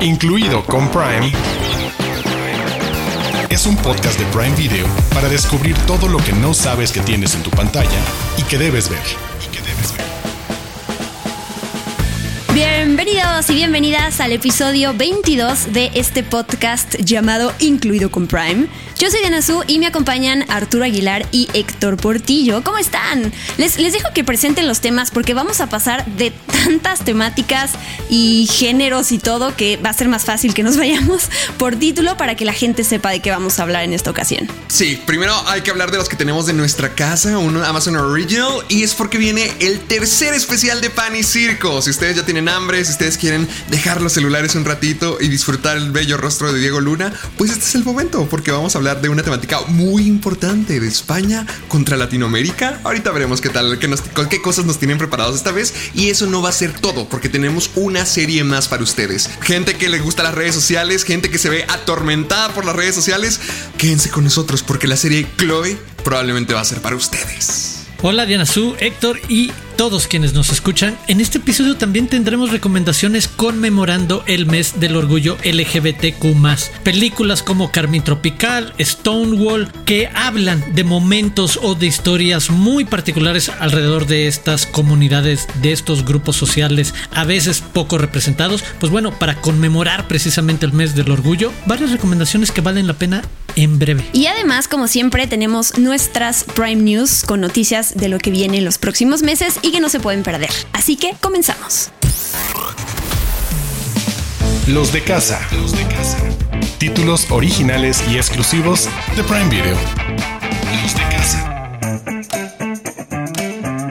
incluido con Prime, es un podcast de Prime Video para descubrir todo lo que no sabes que tienes en tu pantalla y que debes ver. Bienvenidos y bienvenidas al episodio 22 de este podcast llamado Incluido con Prime. Yo soy Diana Su y me acompañan Arturo Aguilar y Héctor Portillo. ¿Cómo están? Les, les dejo que presenten los temas porque vamos a pasar de tantas temáticas y géneros y todo que va a ser más fácil que nos vayamos por título para que la gente sepa de qué vamos a hablar en esta ocasión. Sí, primero hay que hablar de los que tenemos de nuestra casa, un Amazon Original, y es porque viene el tercer especial de Pan y Circo. Si ustedes ya tienen hambre, si ustedes quieren dejar los celulares un ratito y disfrutar el bello rostro de Diego Luna, pues este es el momento porque vamos a hablar de una temática muy importante de España contra Latinoamérica. Ahorita veremos qué tal, qué, qué cosas nos tienen preparados esta vez. Y eso no va a ser todo, porque tenemos una serie más para ustedes. Gente que le gusta las redes sociales, gente que se ve atormentada por las redes sociales. Quédense con nosotros porque la serie Chloe probablemente va a ser para ustedes. Hola Diana Su, Héctor y todos quienes nos escuchan. En este episodio también tendremos recomendaciones conmemorando el mes del orgullo LGBTQ. Películas como Carmen Tropical, Stonewall, que hablan de momentos o de historias muy particulares alrededor de estas comunidades, de estos grupos sociales, a veces poco representados. Pues bueno, para conmemorar precisamente el mes del orgullo, varias recomendaciones que valen la pena en breve. Y además, como siempre, tenemos nuestras Prime News con noticias de lo que viene en los próximos meses que no se pueden perder. Así que comenzamos. Los de casa. Los de casa. Títulos originales y exclusivos de Prime Video. Los de casa.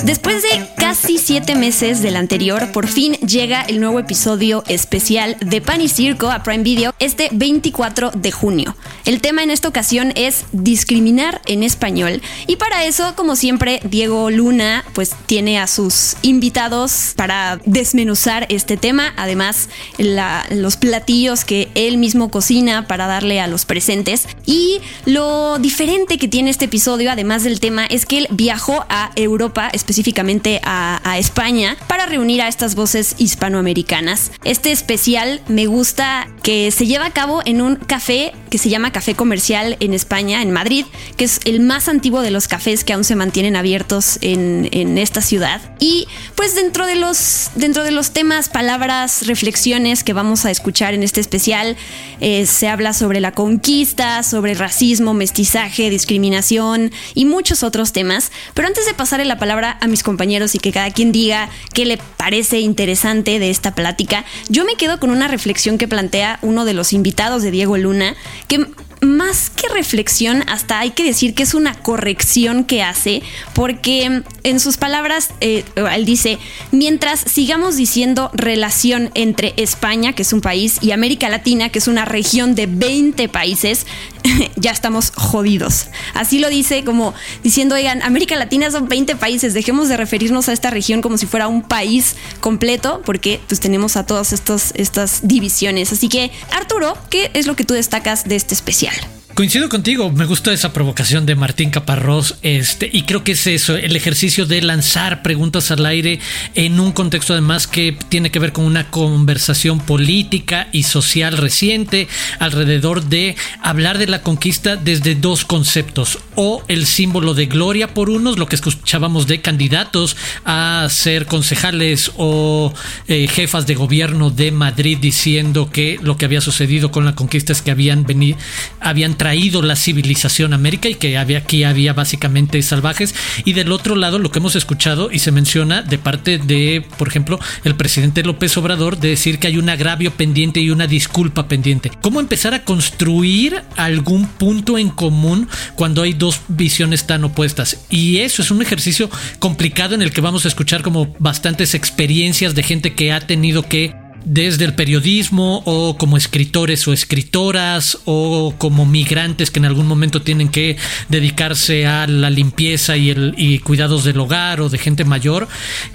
Después de casi siete meses del anterior, por fin llega el nuevo episodio especial de Pan y Circo a Prime Video este 24 de junio. El tema en esta ocasión es discriminar en español. Y para eso, como siempre, Diego Luna pues tiene a sus invitados para desmenuzar este tema, además los platillos que él mismo cocina para darle a los presentes. Y lo diferente que tiene este episodio, además del tema, es que él viajó a Europa, específicamente a a, España para reunir a estas voces hispanoamericanas. Este especial me gusta que se lleva a cabo en un café que se llama Café Comercial en España, en Madrid, que es el más antiguo de los cafés que aún se mantienen abiertos en, esta ciudad. Y pues dentro de, los, dentro de los temas, palabras, reflexiones que vamos a escuchar en este especial, eh, se habla sobre la conquista, sobre racismo, mestizaje, discriminación y muchos otros temas. Pero antes de pasarle la palabra a mis compañeros y que cada quien diga qué le parece interesante de esta plática, yo me quedo con una reflexión que plantea uno de los invitados de Diego Luna, que más que reflexión, hasta hay que decir que es una corrección que hace, porque en sus palabras, eh, él dice, mientras sigamos diciendo relación entre España, que es un país, y América Latina, que es una región de 20 países, ya estamos jodidos. Así lo dice como diciendo, oigan, América Latina son 20 países, dejemos de referirnos a esta región como si fuera un país completo, porque pues tenemos a todas estos, estas divisiones. Así que, Arturo, ¿qué es lo que tú destacas de este especial? Coincido contigo, me gustó esa provocación de Martín Caparrós, este, y creo que es eso, el ejercicio de lanzar preguntas al aire en un contexto además que tiene que ver con una conversación política y social reciente alrededor de hablar de la conquista desde dos conceptos, o el símbolo de gloria por unos, lo que escuchábamos de candidatos a ser concejales o eh, jefas de gobierno de Madrid diciendo que lo que había sucedido con la conquista es que habían venido, habían traído la civilización América y que había, aquí había básicamente salvajes. Y del otro lado, lo que hemos escuchado y se menciona de parte de, por ejemplo, el presidente López Obrador, de decir que hay un agravio pendiente y una disculpa pendiente. ¿Cómo empezar a construir algún punto en común cuando hay dos visiones tan opuestas? Y eso es un ejercicio complicado en el que vamos a escuchar como bastantes experiencias de gente que ha tenido que desde el periodismo o como escritores o escritoras o como migrantes que en algún momento tienen que dedicarse a la limpieza y, el, y cuidados del hogar o de gente mayor,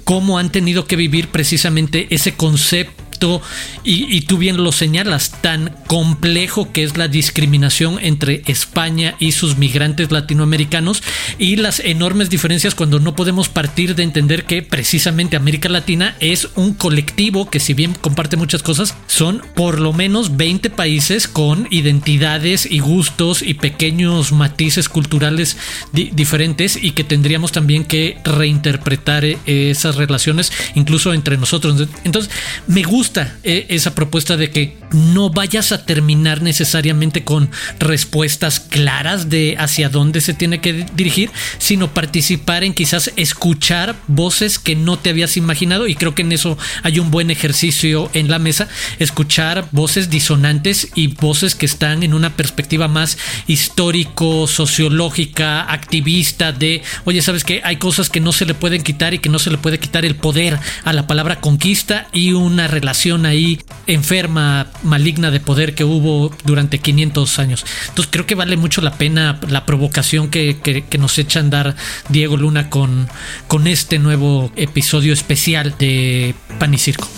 cómo han tenido que vivir precisamente ese concepto y tú bien lo señalas, tan complejo que es la discriminación entre España y sus migrantes latinoamericanos y las enormes diferencias cuando no podemos partir de entender que precisamente América Latina es un colectivo que si bien comparte muchas cosas, son por lo menos 20 países con identidades y gustos y pequeños matices culturales diferentes y que tendríamos también que reinterpretar eh, esas relaciones incluso entre nosotros. Entonces, me gusta eh, esa propuesta de que no vayas a terminar necesariamente con respuestas claras de hacia dónde se tiene que dirigir, sino participar en quizás escuchar voces que no te habías imaginado y creo que en eso hay un buen ejercicio en la mesa, escuchar voces disonantes y voces que están en una perspectiva más histórico, sociológica, activista de, oye, ¿sabes que Hay cosas que no se le pueden quitar y que no se le puede quitar el poder a la palabra conquista y una relación ahí enferma, maligna de poder que hubo durante 500 años. Entonces creo que vale mucho la pena la provocación que, nos echa a andar Diego Luna con, con este nuevo episodio especial de Pan y Circo.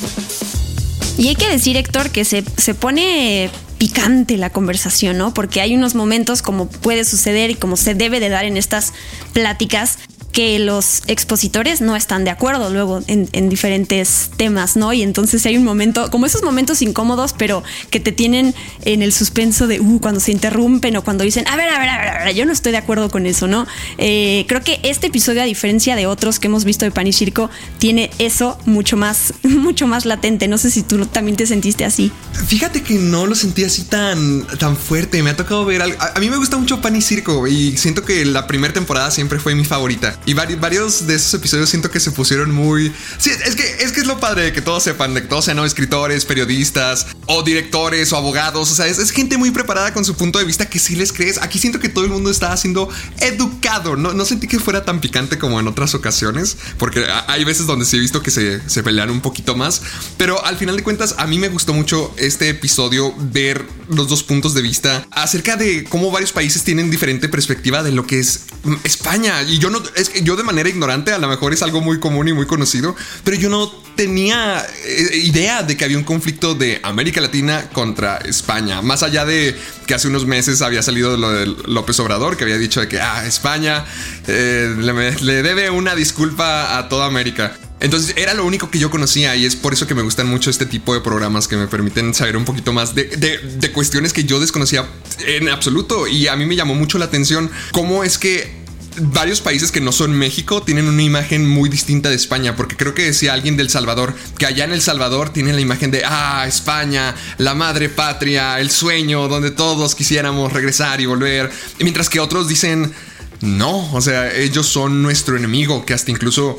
Y hay que decir, Héctor, que se, se pone picante la conversación, ¿no? Porque hay unos momentos como puede suceder y como se debe de dar en estas pláticas que los expositores no están de acuerdo luego en, diferentes temas, ¿no? Y entonces hay un momento, como esos momentos incómodos, pero que te tienen en el suspenso de, uh, cuando se interrumpen o cuando dicen, a ver, a ver, a ver, a ver yo no estoy de acuerdo con eso, ¿no? Eh, creo que este episodio, a diferencia de otros que hemos visto de Pan y Circo, tiene eso mucho más, mucho más latente. No sé si tú también te sentiste así. Fíjate que no lo sentí así tan, tan fuerte. Me ha tocado ver algo. A, mí me gusta mucho Pan y Circo y siento que la primera temporada siempre fue mi favorita. Y varios de esos episodios siento que se pusieron muy. Sí, es que es, que es lo padre de que todos sepan, de que todos sean escritores, periodistas o directores o abogados. O sea, es, gente muy preparada con su punto de vista que sí les crees. Aquí siento que todo el mundo está siendo educado. No, no sentí que fuera tan picante como en otras ocasiones, porque hay veces donde sí he visto que se, se pelean un poquito más. Pero al final de cuentas, a mí me gustó mucho este episodio ver los dos puntos de vista acerca de cómo varios países tienen diferente perspectiva de lo que es España. Y yo no, yo de manera ignorante, a lo mejor es algo muy común y muy conocido, pero yo no tenía eh, idea de que había un conflicto de América Latina contra España, más allá de que hace unos meses había salido lo de López Obrador, que había dicho de que ah, España eh, le, debe una disculpa a toda América. Entonces era lo único que yo conocía y es por eso que me gustan mucho este tipo de programas que me permiten saber un poquito más de, de cuestiones que yo desconocía en absoluto y a mí me llamó mucho la atención cómo es que varios países que no son México tienen una imagen muy distinta de España, porque creo que decía alguien del Salvador, que allá en El Salvador tienen la imagen de, ah, España, la madre patria, el sueño donde todos quisiéramos regresar y volver, mientras que otros dicen, no, o sea, ellos son nuestro enemigo, que hasta incluso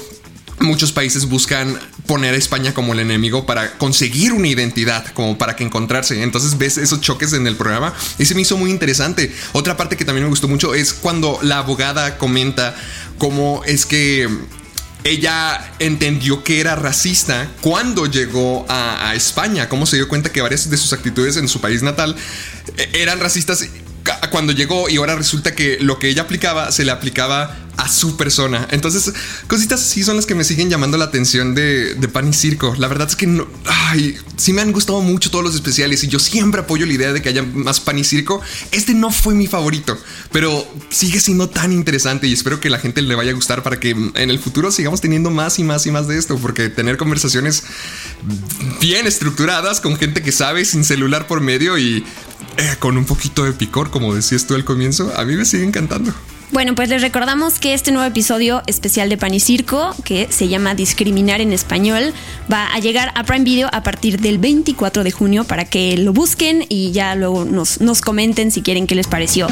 muchos países buscan poner a España como el enemigo para conseguir una identidad, como para que encontrarse. Entonces ves esos choques en el programa y se me hizo muy interesante. Otra parte que también me gustó mucho es cuando la abogada comenta cómo es que ella entendió que era racista cuando llegó a, a, España, cómo se dio cuenta que varias de sus actitudes en su país natal eh, eran racistas cuando llegó y ahora resulta que lo que ella aplicaba se le aplicaba a su persona. Entonces, cositas así son las que me siguen llamando la atención de, Pan y Circo. La verdad es que no, ay, sí me han gustado mucho todos los especiales y yo siempre apoyo la idea de que haya más Pan y Circo. Este no fue mi favorito, pero sigue siendo tan interesante y espero que la gente le vaya a gustar para que en el futuro sigamos teniendo más y más y más de esto, porque tener conversaciones bien estructuradas con gente que sabe sin celular por medio y eh, con un poquito de picor, como decías tú al comienzo, a mí me sigue encantando. Bueno, pues les recordamos que este nuevo episodio especial de Pan y Circo, que se llama Discriminar en Español, va a llegar a Prime Video a partir del 24 de junio para que lo busquen y ya luego nos, nos comenten si quieren qué les pareció.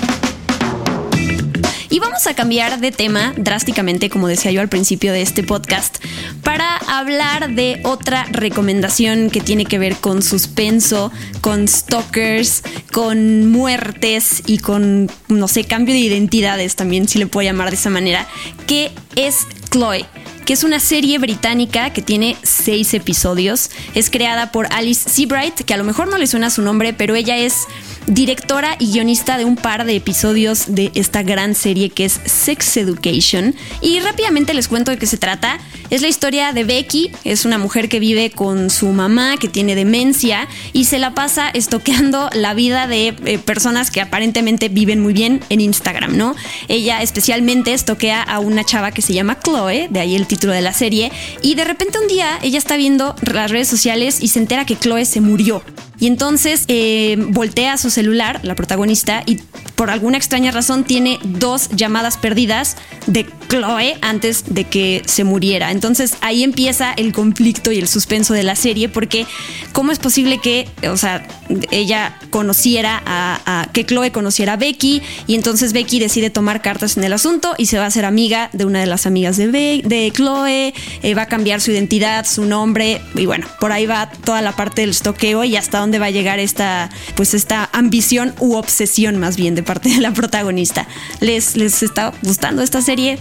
Y vamos a cambiar de tema drásticamente, como decía yo al principio de este podcast, para hablar de otra recomendación que tiene que ver con suspenso, con stalkers, con muertes y con, no sé, cambio de identidades también, si le puedo llamar de esa manera, que es Chloe que es una serie británica que tiene seis episodios. Es creada por Alice Seabright, que a lo mejor no le suena su nombre, pero ella es directora y guionista de un par de episodios de esta gran serie que es Sex Education. Y rápidamente les cuento de qué se trata. Es la historia de Becky, es una mujer que vive con su mamá, que tiene demencia y se la pasa estoqueando la vida de eh, personas que aparentemente viven muy bien en Instagram, ¿no? Ella especialmente estoquea a una chava que se llama Chloe, de ahí el título de la serie, y de repente un día ella está viendo las redes sociales y se entera que Chloe se murió. Y entonces eh, voltea su celular, la protagonista, y por alguna extraña razón tiene dos llamadas perdidas de Chloe antes de que se muriera. Entonces ahí empieza el conflicto y el suspenso de la serie, porque ¿cómo es posible que, o sea, ella conociera a, que Chloe conociera a Becky y entonces Becky decide tomar cartas en el asunto y se va a hacer amiga de una de las amigas de, de Chloe, eh, va a cambiar su identidad, su nombre y bueno, por ahí va toda la parte del estoqueo y hasta dónde va a llegar esta, pues esta ambición u obsesión más bien de parte de la protagonista. ¿Les, les está gustando esta serie?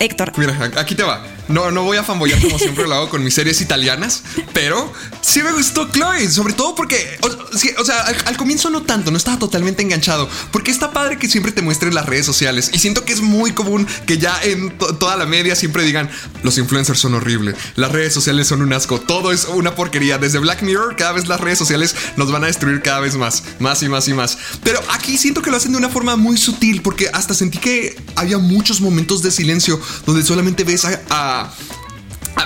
Héctor. Mira, aquí te va. No, no voy a fanboyar como siempre lo hago con mis series italianas, pero sí me gustó Chloe, sobre todo porque, o, sea, al, comienzo no tanto, no estaba totalmente enganchado, porque está padre que siempre te muestren las redes sociales y siento que es muy común que ya en toda la media siempre digan, los influencers son horribles, las redes sociales son un asco, todo es una porquería, desde Black Mirror cada vez las redes sociales nos van a destruir cada vez más, más y más y más, pero aquí siento que lo hacen de una forma muy sutil, porque hasta sentí que había muchos momentos de silencio donde solamente ves a a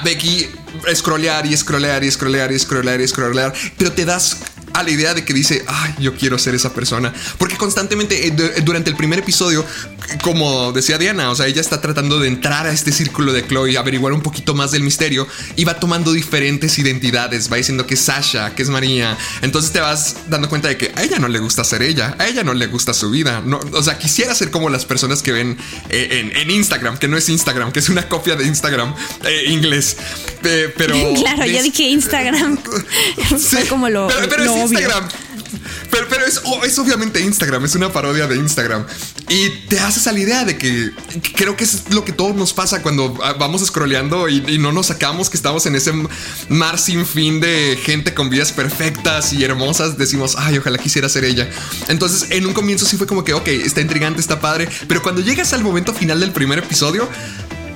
Becky scrollear y scrollear y scrollear y scrollear y scrollear, pero te das a la idea de que dice, ay, yo quiero ser esa persona. Porque constantemente eh, eh, durante el primer episodio, como decía Diana, o sea, ella está tratando de entrar a este círculo de Chloe, averiguar un poquito más del misterio y va tomando diferentes identidades, va diciendo que es Sasha, que es María. Entonces te vas dando cuenta de que a ella no le gusta ser ella, a ella no le gusta su vida. No, o sea, quisiera ser como las personas que ven eh, en, Instagram, que no es Instagram, que es una copia de Instagram inglés. pero. claro, ya dije Instagram. Fue como lo. Instagram. Pero, es, es, obviamente Instagram, es una parodia de Instagram. Y te haces a la idea de que creo que es lo que todos nos pasa cuando vamos scrolleando y, y, no nos sacamos que estamos en ese mar sin fin de gente con vidas perfectas y hermosas. Decimos, ay, ojalá quisiera ser ella. Entonces, en un comienzo sí fue como que, ok, está intrigante, está padre. Pero cuando llegas al momento final del primer episodio,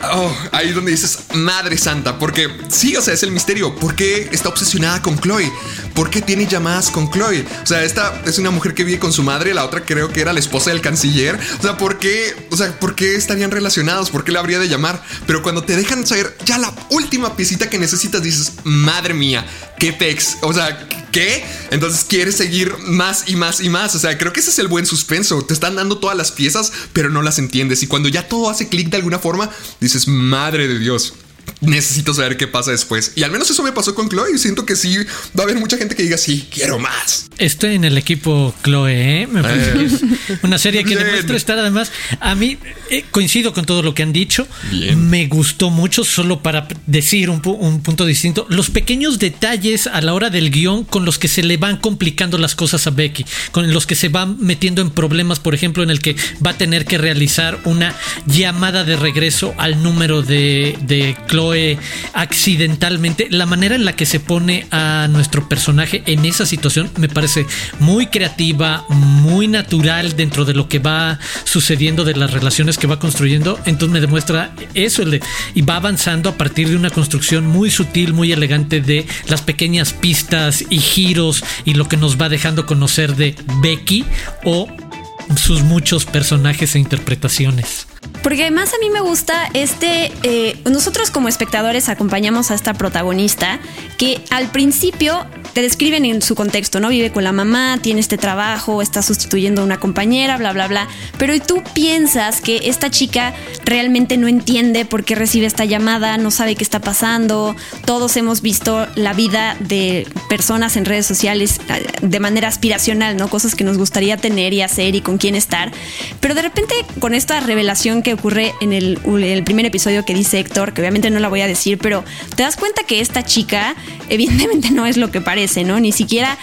Oh, ahí donde dices, Madre Santa, porque sí, o sea, es el misterio. ¿Por qué está obsesionada con Chloe? ¿Por qué tiene llamadas con Chloe? O sea, esta es una mujer que vive con su madre, la otra creo que era la esposa del canciller. O sea, ¿por qué? O sea, ¿por qué estarían relacionados? ¿Por qué la habría de llamar? Pero cuando te dejan saber ya la última piecita que necesitas, dices, madre mía, qué pex. O sea, ¿qué? Entonces quieres seguir más y más y más. O sea, creo que ese es el buen suspenso. Te están dando todas las piezas, pero no las entiendes. Y cuando ya todo hace clic de alguna forma, dices, madre de Dios necesito saber qué pasa después. Y al menos eso me pasó con Chloe. Y siento que sí va a haber mucha gente que diga, sí, quiero más. Estoy en el equipo Chloe, ¿eh? Me parece que es una serie que demuestra estar además. A mí eh, coincido con todo lo que han dicho. Me gustó mucho, solo para decir un, un, punto distinto. Los pequeños detalles a la hora del guion con los que se le van complicando las cosas a Becky, con los que se van metiendo en problemas, por ejemplo, en el que va a tener que realizar una llamada de regreso al número de, de Chloe accidentalmente. La manera en la que se pone a nuestro personaje en esa situación me parece muy creativa, muy natural dentro de lo que va sucediendo, de las relaciones que va construyendo. Entonces me demuestra eso y va avanzando a partir de una construcción muy sutil, muy elegante de las pequeñas pistas y giros y lo que nos va dejando conocer de Becky o sus muchos personajes e interpretaciones. Porque además a mí me gusta este, eh, nosotros como espectadores acompañamos a esta protagonista que al principio te describen en su contexto, ¿no? Vive con la mamá, tiene este trabajo, está sustituyendo a una compañera, bla, bla, bla. Pero tú piensas que esta chica realmente no entiende por qué recibe esta llamada, no sabe qué está pasando. Todos hemos visto la vida de personas en redes sociales eh, de manera aspiracional, ¿no? Cosas que nos gustaría tener y hacer y con quién estar. Pero de repente con esta revelación que ocurre en el, primer episodio que dice Héctor, que obviamente no la voy a decir, pero te das cuenta que esta chica evidentemente no es lo que parece, ¿no? Ni siquiera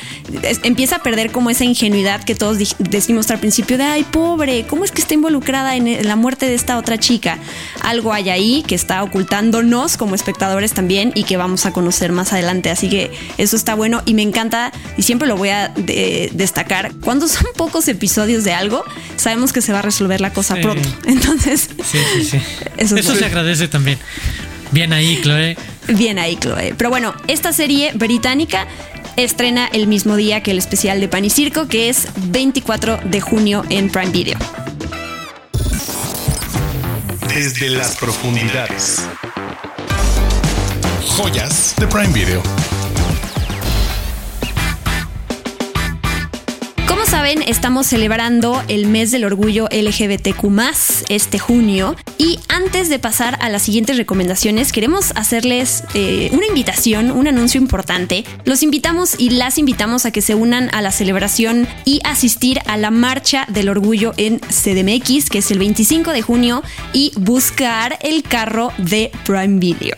empieza a perder como esa ingenuidad que todos decimos al principio de, ay, pobre, ¿cómo es que está involucrada en la muerte de esta otra chica? Algo hay ahí que está ocultándonos como espectadores también y que vamos a conocer más adelante. Así que eso está bueno y me encanta y siempre lo voy a destacar. Cuando son pocos episodios de algo, sabemos que se va a resolver la cosa pronto. Entonces, sí, sí, sí. eso, eso se agradece también. Bien ahí, Chloe. Bien ahí, Chloe. Pero bueno, esta serie británica estrena el mismo día que el especial de Pan y Circo, que es 24 de junio en Prime Video. Desde las profundidades. Joyas de Prime Video. Estamos celebrando el mes del orgullo LGBTQ este junio. Y antes de pasar a las siguientes recomendaciones, queremos hacerles eh, una invitación, un anuncio importante. Los invitamos y las invitamos a que se unan a la celebración y asistir a la Marcha del Orgullo en CDMX, que es el 25 de junio, y buscar el carro de Prime Video.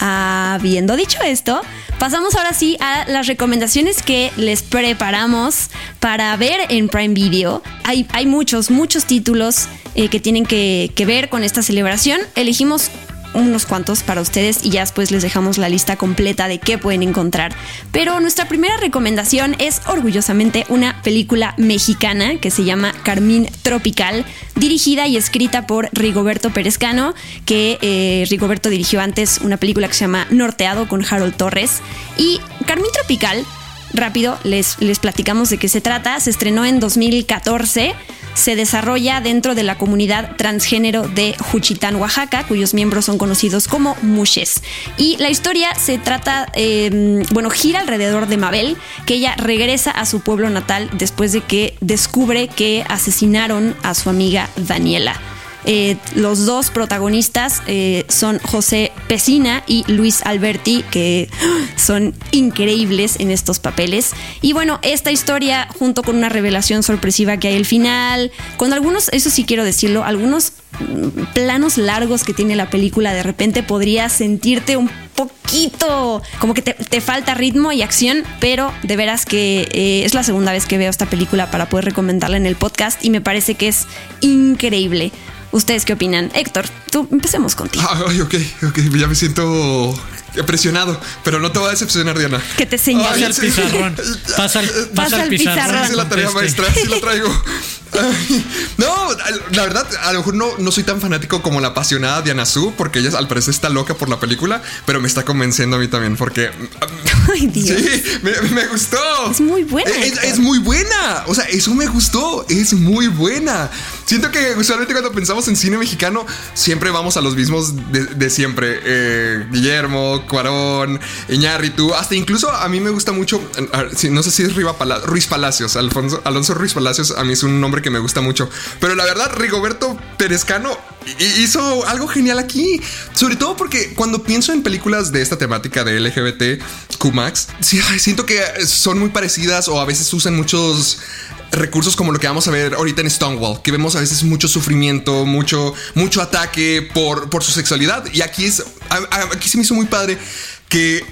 Habiendo dicho esto, pasamos ahora sí a las recomendaciones que les preparamos para ver en Prime Video. Hay, hay muchos, muchos títulos eh, que tienen que, que ver con esta celebración. Elegimos unos cuantos para ustedes y ya después les dejamos la lista completa de qué pueden encontrar. Pero nuestra primera recomendación es orgullosamente una película mexicana que se llama Carmín Tropical, dirigida y escrita por Rigoberto Perezcano, que eh, Rigoberto dirigió antes una película que se llama Norteado con Harold Torres. Y Carmín Tropical rápido les, les platicamos de qué se trata. Se estrenó en 2014 se desarrolla dentro de la comunidad transgénero de Juchitán, Oaxaca, cuyos miembros son conocidos como mushes. Y la historia se trata, em, bueno, gira alrededor de Mabel, que ella regresa a su pueblo natal después de que descubre que asesinaron a su amiga Daniela. Eh, los dos protagonistas eh, son José Pesina y Luis Alberti, que son increíbles en estos papeles. Y bueno, esta historia, junto con una revelación sorpresiva que hay al final, con algunos, eso sí quiero decirlo, algunos mm, planos largos que tiene la película, de repente podrías sentirte un poquito como que te, falta ritmo y acción, pero de veras que eh, es la segunda vez que veo esta película para poder recomendarla en el podcast y me parece que es increíble. ¿Ustedes qué opinan? Héctor, tú empecemos contigo. Ay, ok, ok, ya me siento presionado, pero no te va a decepcionar, Diana. Que te señale. Pasa al pizarrón. Pasa al, pasa al pizarrón. Sí, la tarea maestra, sí la traigo. No, la verdad, a lo mejor no, no soy tan fanático como la apasionada Diana Su, porque ella al parecer está loca por la película, pero me está convenciendo a mí también, porque. Ay, Dios. Sí, me, gustó. Es muy buena. Es, muy buena. O sea, eso me gustó. Es muy buena. Siento que usualmente cuando pensamos en cine mexicano, siempre vamos a los mismos de, siempre. Eh, Guillermo, Cuarón, Iñárritu, hasta incluso a mí me gusta mucho, no sé si es Ruiz Palacios, Alfonso, Alonso Ruiz Palacios, a mí es un nombre que me gusta mucho. Pero la verdad, Rigoberto Perezcano hizo algo genial aquí. Sobre todo porque cuando pienso en películas de esta temática de LGBT, QMAX, sí, siento que son muy parecidas o a veces usan muchos recursos como lo que vamos a ver ahorita en Stonewall, que vemos a veces mucho sufrimiento, mucho, mucho ataque por, por su sexualidad. Y aquí es, aquí se me hizo muy padre que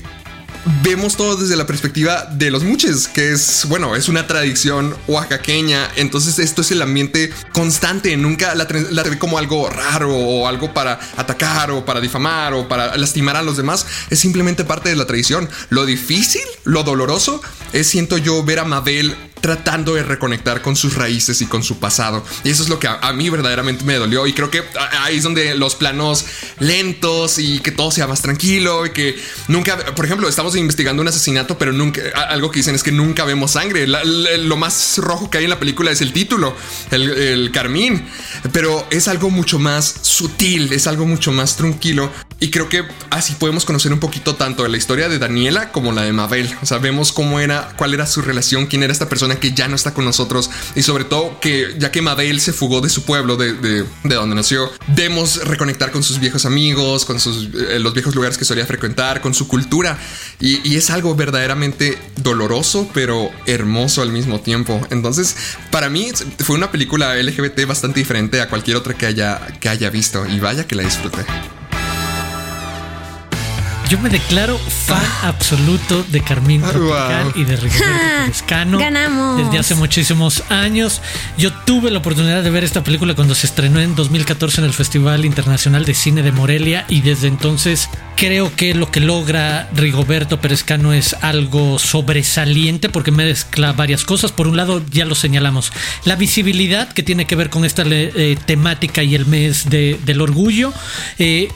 vemos todo desde la perspectiva de los muches, que es, bueno, es una tradición oaxaqueña. Entonces, esto es el ambiente constante. Nunca la, ve como algo raro o algo para atacar o para difamar o para lastimar a los demás. Es simplemente parte de la tradición. Lo difícil, lo doloroso, es, siento yo, ver a Mabel tratando de reconectar con sus raíces y con su pasado. Y eso es lo que a, mí verdaderamente me dolió. Y creo que ahí es donde los planos lentos y que todo sea más tranquilo y que nunca, por ejemplo, estamos investigando un asesinato, pero nunca, algo que dicen es que nunca vemos sangre. lo más rojo que hay en la película es el título, el, el carmín, pero es algo mucho más sutil, es algo mucho más tranquilo. Y creo que así podemos conocer un poquito tanto de la historia de Daniela como la de Mabel. O sea, vemos cómo era, cuál era su relación, quién era esta persona que ya no está con nosotros y sobre todo que ya que Mabel se fugó de su pueblo, de, de, donde nació, debemos reconectar con sus viejos amigos, con sus, eh, los viejos lugares que solía frecuentar, con su cultura y, y, es algo verdaderamente doloroso pero hermoso al mismo tiempo. Entonces, para mí fue una película LGBT bastante diferente a cualquier otra que haya, que haya visto y vaya que la disfruté. Yo me declaro fan Ah. absoluto de Carmín Tropical y de Rigoberto Pérez Ganamos. Desde hace muchísimos años. Yo tuve la oportunidad de ver esta película cuando se estrenó en 2014 en el Festival Internacional de Cine de Morelia y desde entonces creo que lo que logra Rigoberto Perezcano es algo sobresaliente porque mezcla varias cosas. Por un lado, ya lo señalamos, la visibilidad que tiene que ver con esta eh, temática y el mes de, del orgullo. Eh,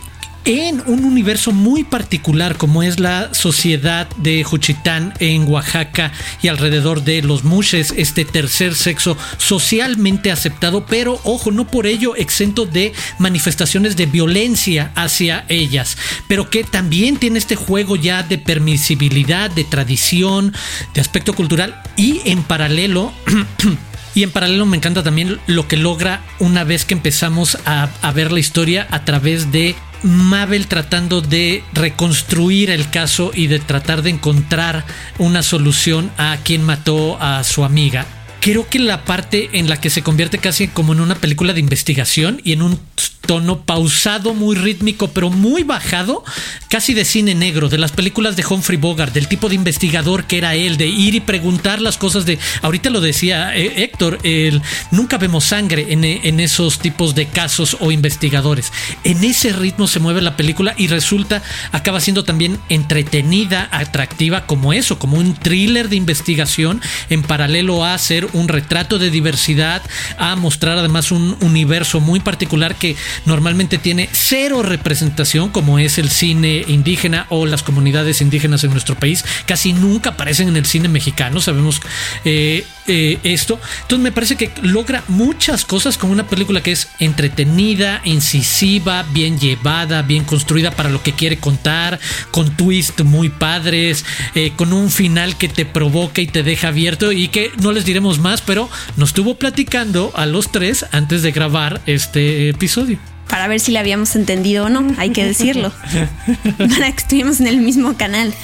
en un universo muy particular como es la sociedad de Juchitán en Oaxaca y alrededor de los mushes, este tercer sexo socialmente aceptado, pero ojo, no por ello exento de manifestaciones de violencia hacia ellas, pero que también tiene este juego ya de permisibilidad, de tradición, de aspecto cultural y en paralelo... Y en paralelo me encanta también lo que logra una vez que empezamos a, a, ver la historia a través de Mabel tratando de reconstruir el caso y de tratar de encontrar una solución a quien mató a su amiga. Creo que la parte en la que se convierte casi como en una película de investigación y en un tono pausado, muy rítmico, pero muy bajado, casi de cine negro, de las películas de Humphrey Bogart, del tipo de investigador que era él, de ir y preguntar las cosas de, ahorita lo decía eh, Héctor, el, nunca vemos sangre en, en, esos tipos de casos o investigadores. En ese ritmo se mueve la película y resulta, acaba siendo también entretenida, atractiva como eso, como un thriller de investigación en paralelo a hacer un retrato de diversidad, a mostrar además un universo muy particular que normalmente tiene cero representación como es el cine indígena o las comunidades indígenas en nuestro país. Casi nunca aparecen en el cine mexicano, sabemos eh, eh, esto. Entonces me parece que logra muchas cosas con una película que es entretenida, incisiva, bien llevada, bien construida para lo que quiere contar, con twists muy padres, eh, con un final que te provoca y te deja abierto y que no les diremos más, pero nos estuvo platicando a los tres antes de grabar este episodio para ver si le habíamos entendido o no, hay que decirlo. para que estuvimos en el mismo canal.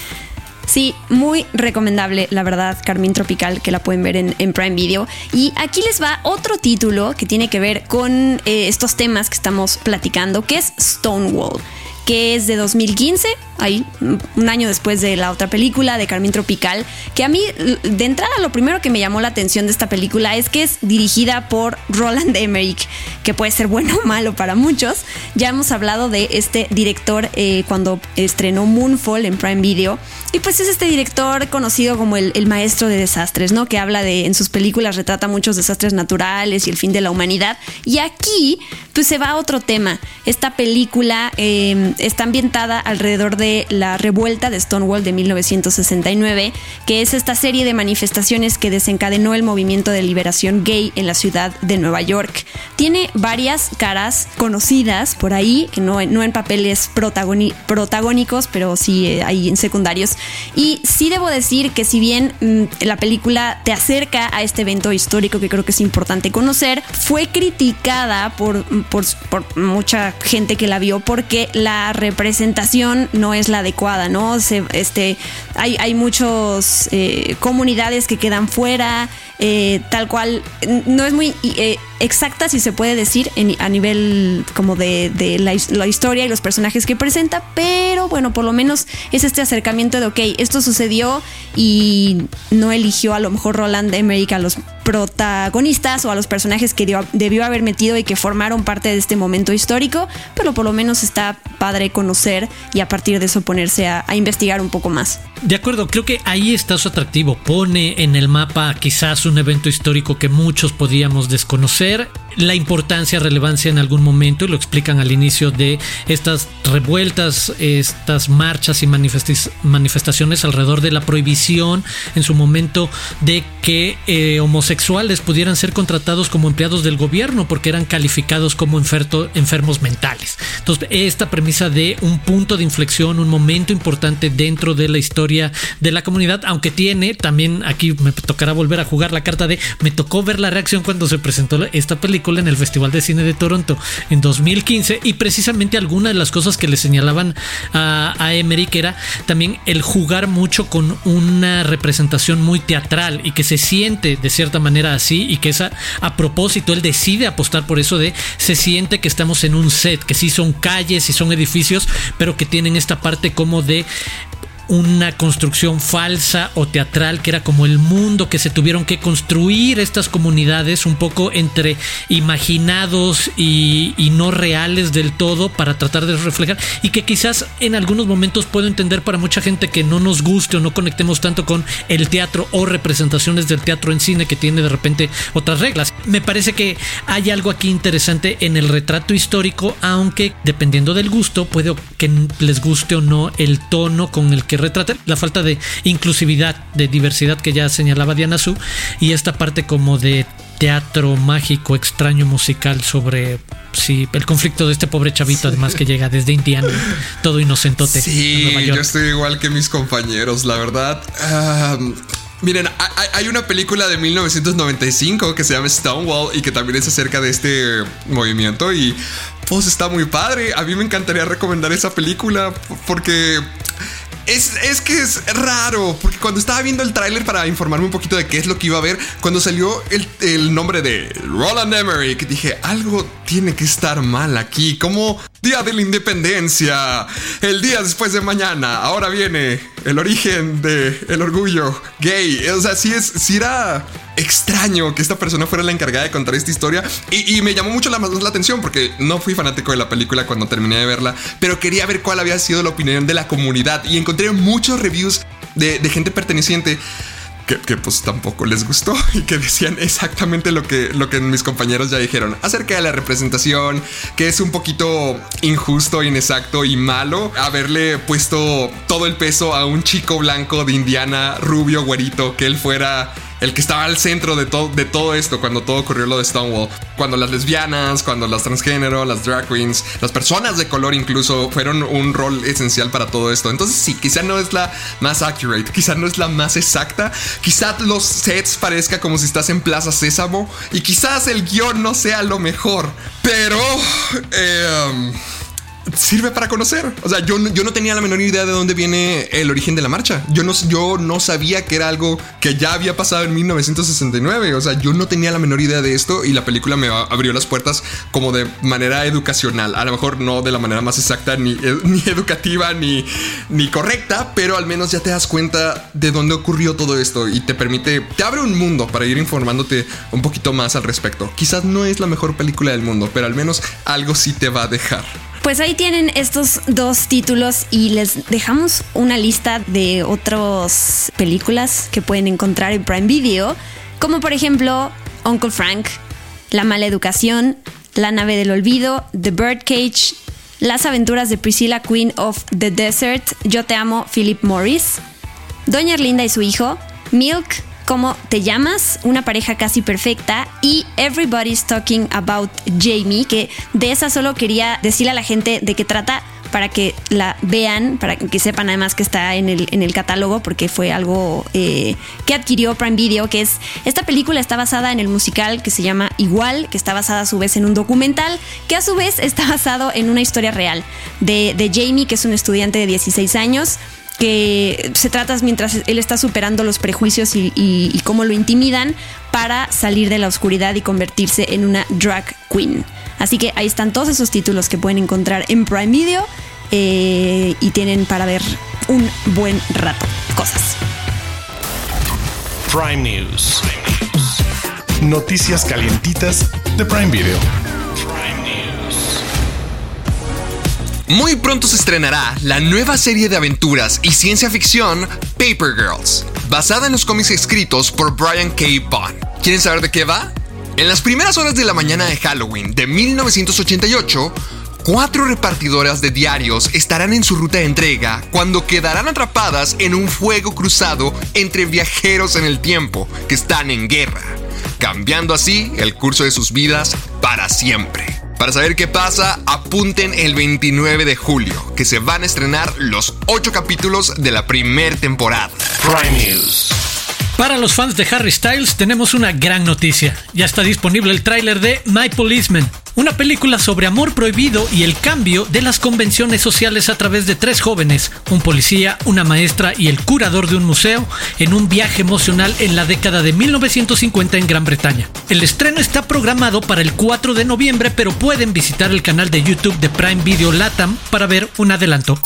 Sí, muy recomendable, la verdad, Carmín Tropical, que la pueden ver en, en, Prime Video. Y aquí les va otro título que tiene que ver con eh, estos temas que estamos platicando, que es Stonewall que es de 2015, ahí un año después de la otra película de Carmín Tropical, que a mí de entrada lo primero que me llamó la atención de esta película es que es dirigida por Roland Emmerich, que puede ser bueno o malo para muchos. Ya hemos hablado de este director eh, cuando estrenó Moonfall en Prime Video. Y pues es este director conocido como el, maestro de desastres, ¿no? Que habla de, en sus películas retrata muchos desastres naturales y el fin de la humanidad. Y aquí, pues se va a otro tema. Esta película eh, está ambientada alrededor de la revuelta de Stonewall de 1969, que es esta serie de manifestaciones que desencadenó el movimiento de liberación gay en la ciudad de Nueva York. Tiene varias caras conocidas por ahí, que no, no en papeles protagónicos, pero sí eh, ahí en secundarios. Y sí debo decir que si bien mmm, la película te acerca a este evento histórico que creo que es importante conocer, fue criticada por, por, por mucha gente que la vio porque la representación no es la adecuada, ¿no? Este, hay, hay muchas eh, comunidades que quedan fuera, eh, tal cual, no es muy eh, exacta, si se puede decir, en, a nivel como de, de la, la, historia y los personajes que presenta, pero bueno, por lo menos es este acercamiento de, ok, esto sucedió y no eligió a lo mejor Roland Emmerich a los protagonistas o a los personajes que debió haber metido y que formaron parte de este momento histórico, pero por lo menos está padre conocer y a partir de eso ponerse a, a investigar un poco más. De acuerdo, creo que ahí está su atractivo. Pone en el mapa quizás un evento histórico que muchos podíamos desconocer, la importancia, relevancia en algún momento, y lo explican al inicio de estas revueltas, estas marchas y manifestaciones alrededor de la prohibición en su momento de que eh, homosexuales pudieran ser contratados como empleados del gobierno porque eran calificados como enfermos mentales. Entonces, esta premisa de un punto de inflexión, un momento importante dentro de la historia de la comunidad, aunque tiene también aquí me tocará volver a jugar la carta de me tocó ver la reacción cuando se presentó esta película película en el Festival de Cine de Toronto en 2015 y precisamente alguna de las cosas que le señalaban a, a Emmerich era también el jugar mucho con una representación muy teatral y que se siente de cierta manera así y que esa a propósito él decide apostar por eso de se siente que estamos en un set, que sí son calles y son edificios, pero que tienen esta parte como de una construcción falsa o teatral que era como el mundo que se tuvieron que construir estas comunidades un poco entre imaginados y, no reales del todo para tratar de reflejar y que quizás en algunos momentos puedo entender para mucha gente que no nos guste o no conectemos tanto con el teatro o representaciones del teatro en cine que tiene de repente otras reglas. Me parece que hay algo aquí interesante en el retrato histórico, aunque dependiendo del gusto puede que les guste o no el tono con el que retrata la falta de inclusividad, de diversidad que ya señalaba Diana Su y esta parte como de teatro mágico, extraño musical sobre sí, el conflicto de este pobre chavito, además que llega desde Indiana, todo inocentote. Sí, yo estoy igual que mis compañeros, la verdad. miren, hay una película de 1995 que se llama Stonewall y que también es acerca de este movimiento y pues está muy padre. A mí me encantaría recomendar esa película porque es, que es raro, porque cuando estaba viendo el tráiler para informarme un poquito de qué es lo que iba a ver, cuando salió el, nombre de Roland Emmerich, dije, algo tiene que estar mal aquí, como Día de la Independencia, el día después de mañana, ahora viene el origen de el orgullo gay, o sea, sí es, sí era extraño que esta persona fuera la encargada de contar esta historia. Y, me llamó mucho la, atención porque no fui fanático de la película cuando terminé de verla, pero quería ver cuál había sido la opinión de la comunidad. Y encontré muchos reviews de gente perteneciente que, pues tampoco les gustó y que decían exactamente lo que, lo que mis compañeros ya dijeron acerca de la representación, que es un poquito injusto, inexacto y malo haberle puesto todo el peso a un chico blanco de Indiana, rubio, güerito, que él fuera el que estaba al centro de, todo esto cuando todo ocurrió lo de Stonewall. Cuando las lesbianas, cuando las transgénero, las drag queens, las personas de color incluso fueron un rol esencial para todo esto. Entonces sí, quizá no es la más accurate, quizá no es la más exacta, quizá los sets parezca como si estás en Plaza Sésamo y quizás el guion no sea lo mejor, pero... Eh, sirve para conocer. O sea, yo, yo no tenía la menor idea de dónde viene el origen de la marcha. Yo no, yo no sabía que era algo que ya había pasado en 1969. O sea, yo no tenía la menor idea de esto y la película me abrió las puertas como de manera educacional. A lo mejor no de la manera más exacta, ni, ni educativa, ni, ni correcta, pero al menos ya te das cuenta de dónde ocurrió todo esto y te permite, te abre un mundo para ir informándote un poquito más al respecto. Quizás no es la mejor película del mundo, pero al menos algo sí te va a dejar. Pues ahí tienen estos dos títulos y les dejamos una lista de otras películas que pueden encontrar en Prime Video, como por ejemplo Uncle Frank, La mala educación, La nave del olvido, The Birdcage, Las aventuras de Priscilla Queen of the Desert, Yo te amo, Philip Morris, Doña Erlinda y su hijo, Milk, cómo te llamas, una pareja casi perfecta y Everybody's Talking About Jamie, que de esa solo quería decirle a la gente de qué trata para que la vean, para que sepan además que está en el, en el catálogo, porque fue algo eh, que adquirió Prime Video, que es, esta película está basada en el musical que se llama Igual, que está basada a su vez en un documental, que a su vez está basado en una historia real de, de Jamie, que es un estudiante de 16 años que se trata mientras él está superando los prejuicios y, cómo lo intimidan para salir de la oscuridad y convertirse en una drag queen. Así que ahí están todos esos títulos que pueden encontrar en Prime Video eh, y tienen para ver un buen rato cosas. Prime News. Noticias calientitas de Prime Video. Muy pronto se estrenará la nueva serie de aventuras y ciencia ficción Paper Girls, basada en los cómics escritos por Brian K. Vaughan. ¿Quieren saber de qué va? En las primeras horas de la mañana de Halloween de 1988, cuatro repartidoras de diarios estarán en su ruta de entrega cuando quedarán atrapadas en un fuego cruzado entre viajeros en el tiempo que están en guerra, cambiando así el curso de sus vidas para siempre. Para saber qué pasa, apunten el 29 de julio, que se van a estrenar los 8 capítulos de la primera temporada. Prime News. Para los fans de Harry Styles tenemos una gran noticia. Ya está disponible el tráiler de My Policeman, una película sobre amor prohibido y el cambio de las convenciones sociales a través de tres jóvenes, un policía, una maestra y el curador de un museo, en un viaje emocional en la década de 1950 en Gran Bretaña. El estreno está programado para el 4 de noviembre, pero pueden visitar el canal de YouTube de Prime Video Latam para ver un adelanto.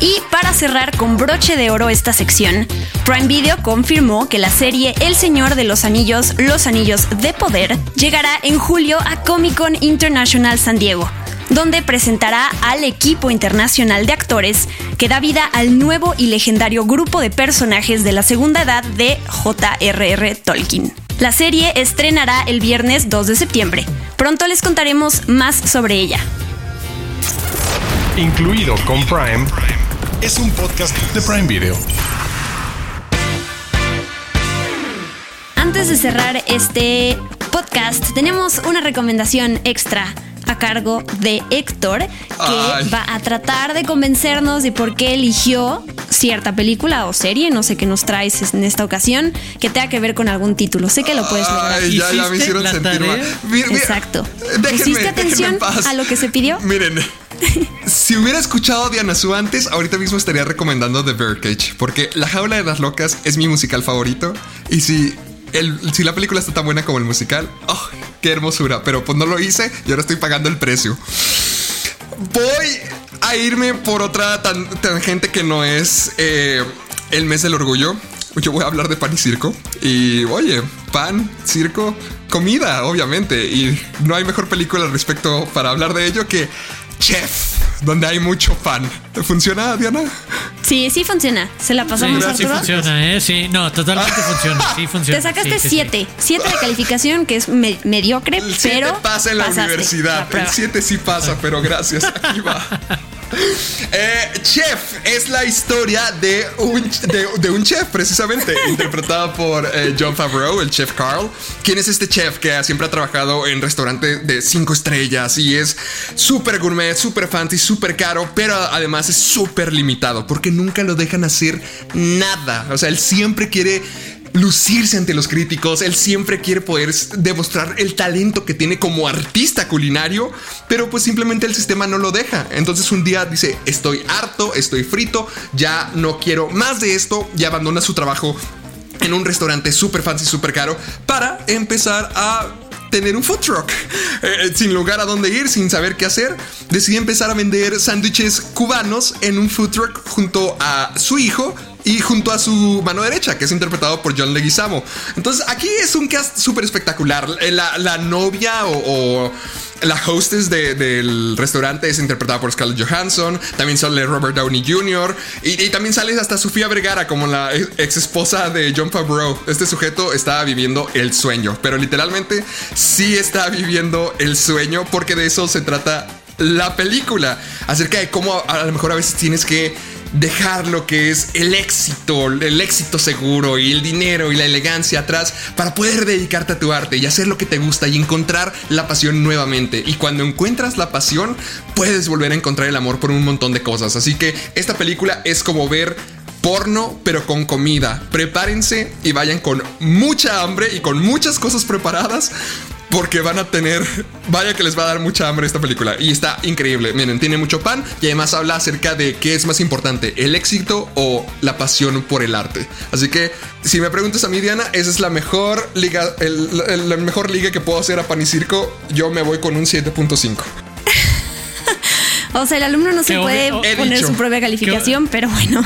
Y para cerrar con broche de oro esta sección, Prime Video confirmó que la serie El Señor de los Anillos, Los Anillos de Poder, llegará en julio a Comic Con International San Diego, donde presentará al equipo internacional de actores que da vida al nuevo y legendario grupo de personajes de la segunda edad de J.R.R. Tolkien. La serie estrenará el viernes 2 de septiembre. Pronto les contaremos más sobre ella. Incluido con Prime, es un podcast de Prime Video. Antes de cerrar este podcast, tenemos una recomendación extra a cargo de Héctor, que Ay. va a tratar de convencernos de por qué eligió cierta película o serie, no sé qué nos traes en esta ocasión, que tenga que ver con algún título. Sé que lo puedes lograr. Ay, ya, ya me ¿Hiciste hicieron sentir mal. Mira, mira, Exacto. déjenme- ¿Pusiste déjenme atención a lo que se pidió? Miren, si hubiera escuchado a Diana Su antes, ahorita mismo estaría recomendando The Birdcage, porque La Jaula de las Locas es mi musical favorito. Y si, el, si la película está tan buena como el musical, ¡oh, qué hermosura! Pero pues no lo hice y ahora estoy pagando el precio. Voy a irme por otra tan- tangente que no es eh, el mes del orgullo. Yo voy a hablar de pan y circo. Y oye, pan, circo, comida, obviamente. Y no hay mejor película al respecto para hablar de ello que Chef, donde hay mucho pan. ¿Funciona, Diana? Sí, sí funciona. ¿Se la Sí, pasamos, sí Arturo? funciona, ¿eh? Sí, no, totalmente funciona. Sí funciona. Te sacaste Sí, sí, sí. 7. 7 de calificación, que es me- mediocre, El 7 pero. pasa en la pasaste la universidad. El prueba. 7 sí pasa, pero gracias. Aquí va. Eh, chef es la historia de un, de, un chef, precisamente, interpretado por eh, John Favreau, el chef Carl. ¿Quién es este chef que siempre ha trabajado en restaurantes de cinco estrellas y es súper gourmet, súper fancy, súper caro, pero además es súper limitado porque nunca lo dejan hacer nada? O sea, él siempre quiere lucirse ante los críticos. Él siempre quiere poder demostrar el talento que tiene como artista culinario, pero pues simplemente el sistema no lo deja. Entonces un día dice, estoy harto, estoy frito, ya no quiero más de esto y abandona su trabajo en un restaurante súper fancy, súper caro para empezar a tener un food truck Eh, sin lugar a dónde ir, sin saber qué hacer. Decide empezar a vender sándwiches cubanos en un food truck junto a su hijo y junto a su mano derecha, que es interpretado por John Leguizamo. Entonces aquí es un cast súper espectacular. Eh, La, la novia o, la hostess de- del restaurante es interpretada por Scarlett Johansson. También sale Robert Downey Jr. Y, también sale hasta Sofía Vergara como la ex esposa de John Favreau. Este sujeto estaba viviendo el sueño, pero literalmente sí está viviendo el sueño porque de eso se trata la película. Acerca de cómo a, a lo mejor a veces tienes que dejar lo que es el éxito, el éxito seguro y el dinero y la elegancia atrás para poder dedicarte a tu arte y hacer lo que te gusta y encontrar la pasión nuevamente. Y cuando encuentras la pasión, puedes volver a encontrar el amor por un montón de cosas. Así que esta película es como ver porno, pero con comida. Prepárense y vayan con mucha hambre y con muchas cosas preparadas. Porque van a tener, vaya que les va a dar mucha hambre esta película. Y está increíble. Miren, tiene mucho pan y además habla acerca de qué es más importante, el éxito o la pasión por el arte. Así que, si me preguntas a mí, Diana, esa es la mejor liga, el- el- la mejor liga que puedo hacer a pan y circo. Yo me voy con un 7.5. O sea, el alumno no se puede obvio- poner dicho. su propia calificación, pero bueno.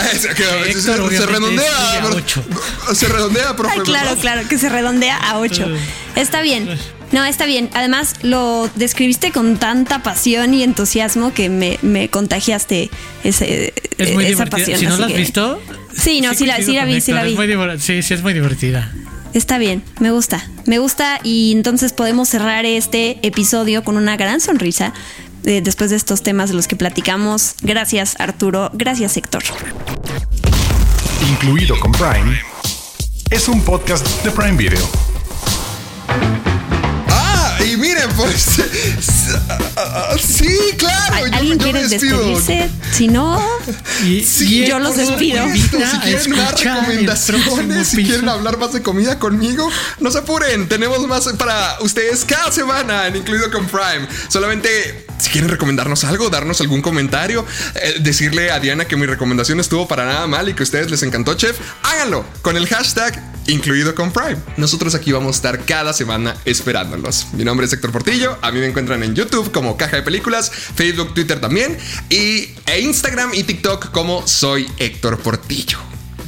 Ah, es Héctor, se, redondea. a bro- ocho. Se redondea, profe. Ay, claro, ¿verdad? claro, que se redondea a 8. Eh. Está bien. No, está bien. Además, lo describiste con tanta pasión y entusiasmo que me, me contagiaste ese, Es muy esa divertida. pasión. Si no la has que- visto. Sí, no, sí la- sí vi, sí la vi. muy sí, sí, es muy divertida. Está bien, me gusta. Me gusta y entonces podemos cerrar este episodio con una gran sonrisa después de estos temas de los que platicamos. Gracias, Arturo. Gracias, Héctor. Incluido con Prime, es un podcast de Prime Video. Miren, pues. Sí, claro. ¿Alguien quiere despedirse? Si no, sí, yo los despido. Si quieren más recomendaciones, si quieren hablar más de comida conmigo, no se apuren. Tenemos más para ustedes cada semana, incluido con Prime. Solamente si quieren recomendarnos algo, darnos algún comentario, eh, decirle a Diana que mi recomendación estuvo para nada mal y que a ustedes les encantó, chef, háganlo con el hashtag incluido con Prime. Nosotros aquí vamos a estar cada semana esperándolos. Mi nombre es Héctor Portillo, a mí me encuentran en YouTube como Caja de Películas, Facebook, Twitter también, y e Instagram y TikTok como Soy Héctor Portillo.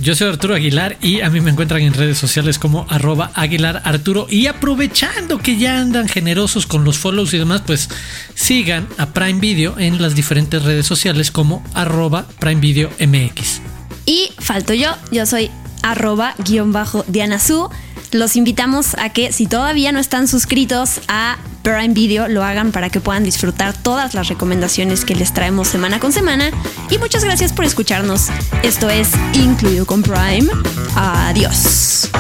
Yo soy Arturo Aguilar y a mí me encuentran en redes sociales como arroba Aguilar Arturo. Y aprovechando que ya andan generosos con los follows y demás, pues sigan a Prime Video en las diferentes redes sociales como arroba Prime Video MX. Y falto yo, yo soy arroba guion bajo Diana Su. Los invitamos a que si todavía no están suscritos a Prime Video lo hagan para que puedan disfrutar todas las recomendaciones que les traemos semana con semana. Y muchas gracias por escucharnos. Esto es Incluido con Prime. Adiós.